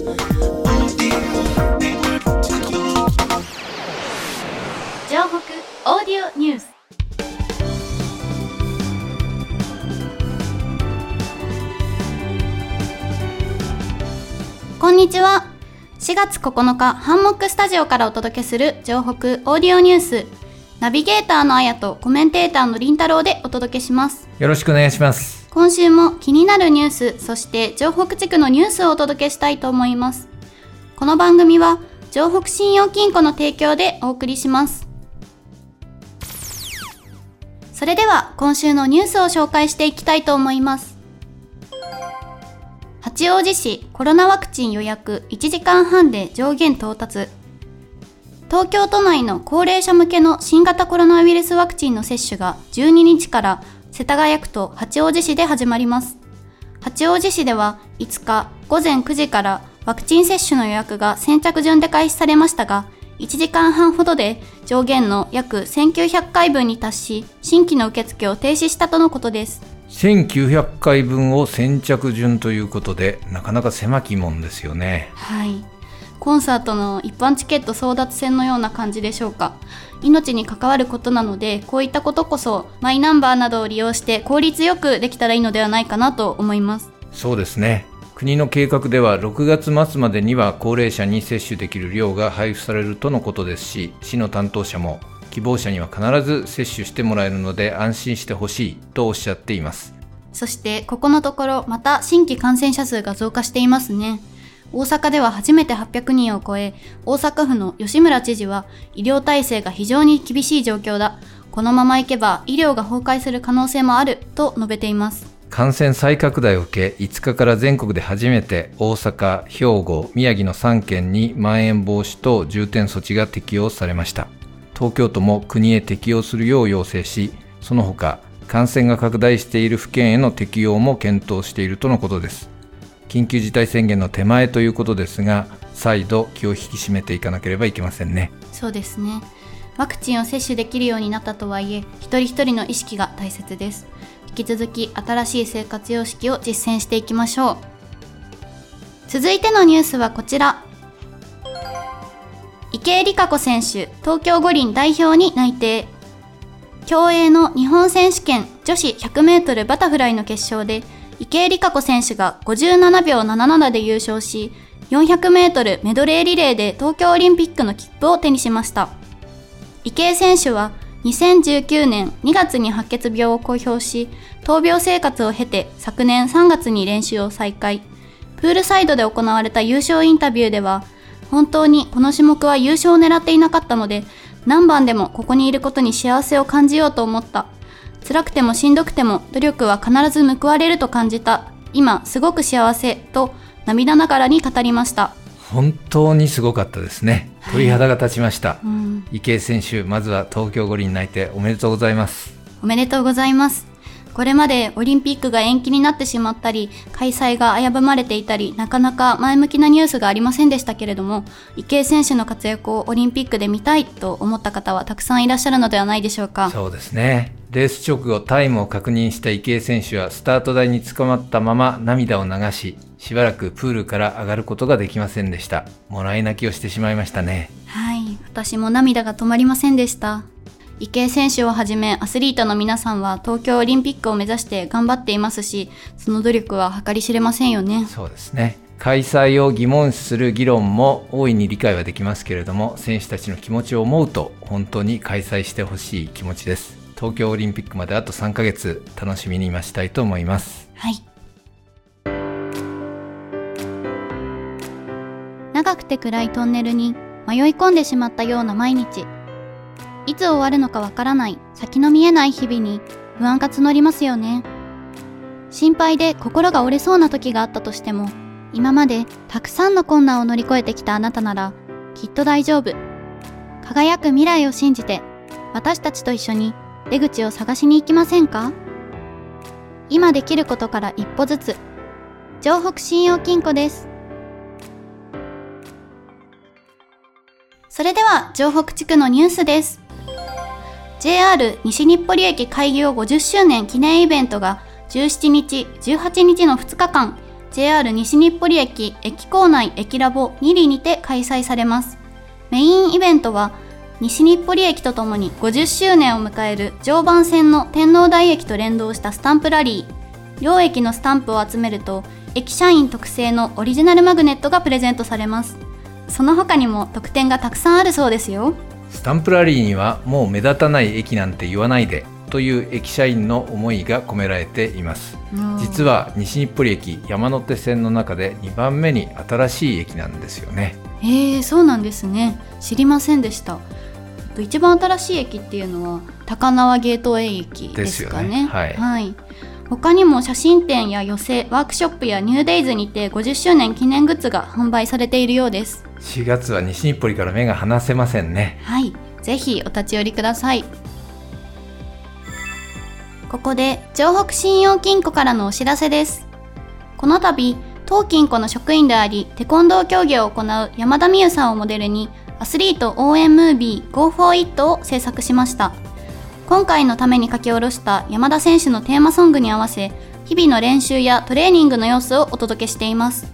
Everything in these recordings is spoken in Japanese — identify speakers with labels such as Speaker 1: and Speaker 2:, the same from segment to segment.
Speaker 1: オーディオニュース。こんにちは。4月9日ハンモックスタジオからお届けする城北オーディオニュース。ナビゲーターのあやとコメンテーターのりんたろうでお届けします。
Speaker 2: よろしくお願いします
Speaker 1: 今週も気になるニュースそして城北地区のニュースをお届けしたいと思います。この番組は城北信用金庫の提供でお送りします。それでは今週のニュースを紹介していきたいと思います。八王子市コロナワクチン予約1時間半で上限到達。東京都内の高齢者向けの新型コロナウイルスワクチンの接種が12日から世田谷区と八王子市で始まります。八王子市では5日午前9時からワクチン接種の予約が先着順で開始されましたが1時間半ほどで上限の約1900回分に達し新規の受付を停止したとのことです。
Speaker 2: 1900回分を先着順ということでなかなか狭きもんですよね。
Speaker 1: はいコンサートの一般チケット争奪戦のような感じでしょうか。命に関わることなのでこういったことこそマイナンバーなどを利用して効率よくできたらいいのではないかなと思います。
Speaker 2: そうですね。国の計画では6月末までには高齢者に接種できる量が配布されるとのことですし市の担当者も希望者には必ず接種してもらえるので安心してほしいとおっしゃっています。
Speaker 1: そしてここのところまた新規感染者数が増加していますね大阪では初めて800人を超え大阪府の吉村知事は医療体制が非常に厳しい状況だ。このままいけば医療が崩壊する可能性もあると述べています。
Speaker 2: 感染再拡大を受け5日から全国で初めて大阪、兵庫、宮城の3県にまん延防止等重点措置が適用されました。東京都も国へ適用するよう要請しその他感染が拡大している府県への適用も検討しているとのことです。緊急事態宣言の手前ということですが再度気を引き締めていかなければいけませんね。
Speaker 1: そうですね。ワクチンを接種できるようになったとはいえ一人一人の意識が大切です。引き続き新しい生活様式を実践していきましょう。続いてのニュースはこちら。池江璃花子選手東京五輪代表に内定。競泳の日本選手権女子 100m バタフライの決勝で池江璃花子選手が57秒77で優勝し 400m メドレーリレーで東京オリンピックの切符を手にしました。池江選手は2019年2月に白血病を公表し闘病生活を経て昨年3月に練習を再開。プールサイドで行われた優勝インタビューでは本当にこの種目は優勝を狙っていなかったので何番でもここにいることに幸せを感じようと思った。辛くてもしんどくても努力は必ず報われると感じた。今すごく幸せと涙ながらに語りました。
Speaker 2: 本当にすごかったですね。鳥肌が立ちました、
Speaker 1: はいうん、
Speaker 2: 池江選手まずは東京五輪内定おめでとうございます。
Speaker 1: おめでとうございます。これまでオリンピックが延期になってしまったり開催が危ぶまれていたりなかなか前向きなニュースがありませんでしたけれども池江選手の活躍をオリンピックで見たいと思った方はたくさんいらっしゃるのではないでしょうか。
Speaker 2: そうですねレース直後タイムを確認した池江選手はスタート台に捕まったまま涙を流ししばらくプールから上がることができませんでした。もらい泣きをしてしまいましたね。
Speaker 1: はい私も涙が止まりませんでした。池江選手をはじめアスリートの皆さんは東京オリンピックを目指して頑張っていますしその努力は計り知れませんよね。
Speaker 2: そうですね。開催を疑問視する議論も大いに理解はできますけれども選手たちの気持ちを思うと本当に開催してほしい気持ちです東京オリンピックまであと3ヶ月楽しみに待ちたいと思います。
Speaker 1: はい。長くて暗いトンネルに迷い込んでしまったような毎日。いつ終わるのかわからない先の見えない日々に不安が募りますよね。心配で心が折れそうな時があったとしても今までたくさんの困難を乗り越えてきたあなたならきっと大丈夫。輝く未来を信じて私たちと一緒に出口を探しに行きませんか？今できることから一歩ずつ。城北信用金庫です。それでは城北地区のニュースです。JR 西日暮里駅開業50周年記念イベントが17日18日の2日間 JR 西日暮里駅駅構内駅ラボ2里にて開催されます。メインイベントは西日暮里駅とともに50周年を迎える常磐線の天王台駅と連動したスタンプラリー。両駅のスタンプを集めると駅社員特製のオリジナルマグネットがプレゼントされます。その他にも特典がたくさんあるそうですよ。
Speaker 2: スタンプラリーにはもう目立たない駅なんて言わないでという駅社員の思いが込められています。実は西日暮里駅山手線の中で2番目に新しい駅なんですよね。
Speaker 1: へえそうなんですね。知りませんでした一番新しい駅っていうのは高輪ゲートウェイ駅ですかね、ね、はい、はい、他にも写真展や寄せワークショップやニューデイズにて50周年記念グッズが販売されているようです。
Speaker 2: 4月は西日暮里から目が離せませんね。
Speaker 1: はい。ぜひお立ち寄りください。ここで城北信用金庫からのお知らせです。この度当金庫の職員でありテコンドー競技を行う山田美優さんをモデルにアスリート応援ムービー Go for It を制作しました。今回のために書き下ろした山田選手のテーマソングに合わせ日々の練習やトレーニングの様子をお届けしています。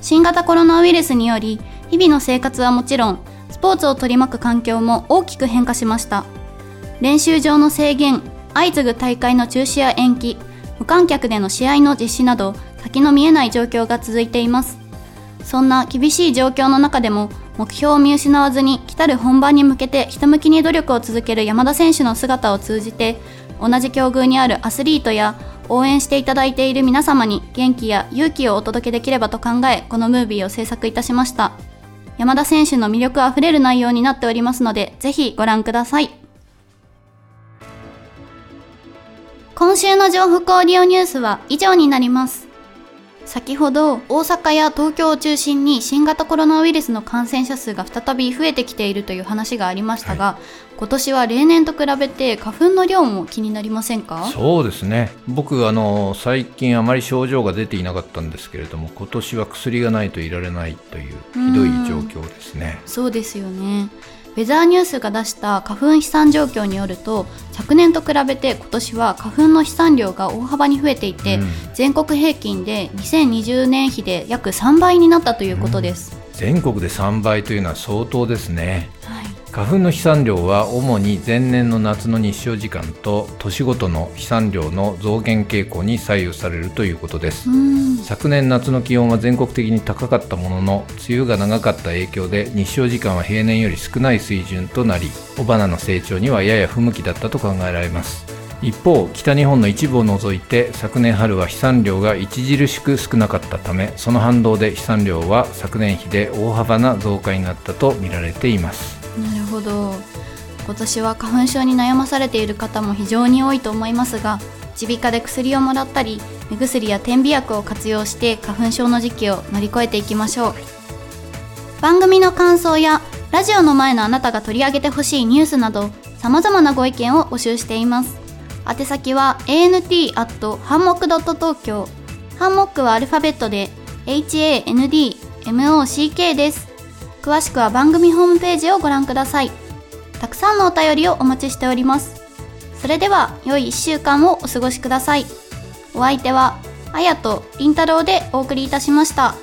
Speaker 1: 新型コロナウイルスにより日々の生活はもちろんスポーツを取り巻く環境も大きく変化しました。練習場の制限相次ぐ大会の中止や延期無観客での試合の実施など先の見えない状況が続いています。そんな厳しい状況の中でも目標を見失わずに来たる本番に向けてひたむきに努力を続ける山田選手の姿を通じて同じ境遇にあるアスリートや応援していただいている皆様に元気や勇気をお届けできればと考えこのムービーを制作いたしました山田選手の魅力あふれる内容になっておりますのでぜひご覧ください今週の情報オーディオニュースは以上になります。先ほど大阪や東京を中心に新型コロナウイルスの感染者数が再び増えてきているという話がありましたが、はい、今年は例年と比べて花粉の量も気になりませんか？
Speaker 2: そうですね。僕あの最近あまり症状が出ていなかったんですけれども今年は薬がないといられないというひどい状況ですね。
Speaker 1: そうですよねウェザーニュースが出した花粉飛散状況によると昨年と比べて今年は花粉の飛散量が大幅に増えていて、うん、全国平均で2020年比で約3倍になったということです、
Speaker 2: うん、全国で3倍というのは相当ですね、はい花粉の飛散量は主に前年の夏の日照時間と年ごとの飛散量の増減傾向に左右されるということです。昨年夏の気温は全国的に高かったものの梅雨が長かった影響で日照時間は平年より少ない水準となり雄花の成長にはやや不向きだったと考えられます。一方北日本の一部を除いて昨年春は飛散量が著しく少なかったためその反動で飛散量は昨年比で大幅な増加になったとみられています
Speaker 1: なるほど。今年は花粉症に悩まされている方も非常に多いと思いますが耳鼻科で薬をもらったり目薬や点鼻薬を活用して花粉症の時期を乗り越えていきましょう。番組の感想やラジオの前のあなたが取り上げてほしいニュースなどさまざまなご意見を募集しています。宛先は ant. ハンモック .tokyo ハンモックはアルファベットで handmock です。詳しくは番組ホームページをご覧ください。たくさんのお便りをお待ちしております。それでは良い1週間をお過ごしください。お相手はあやとりんたろうでお送りいたしました。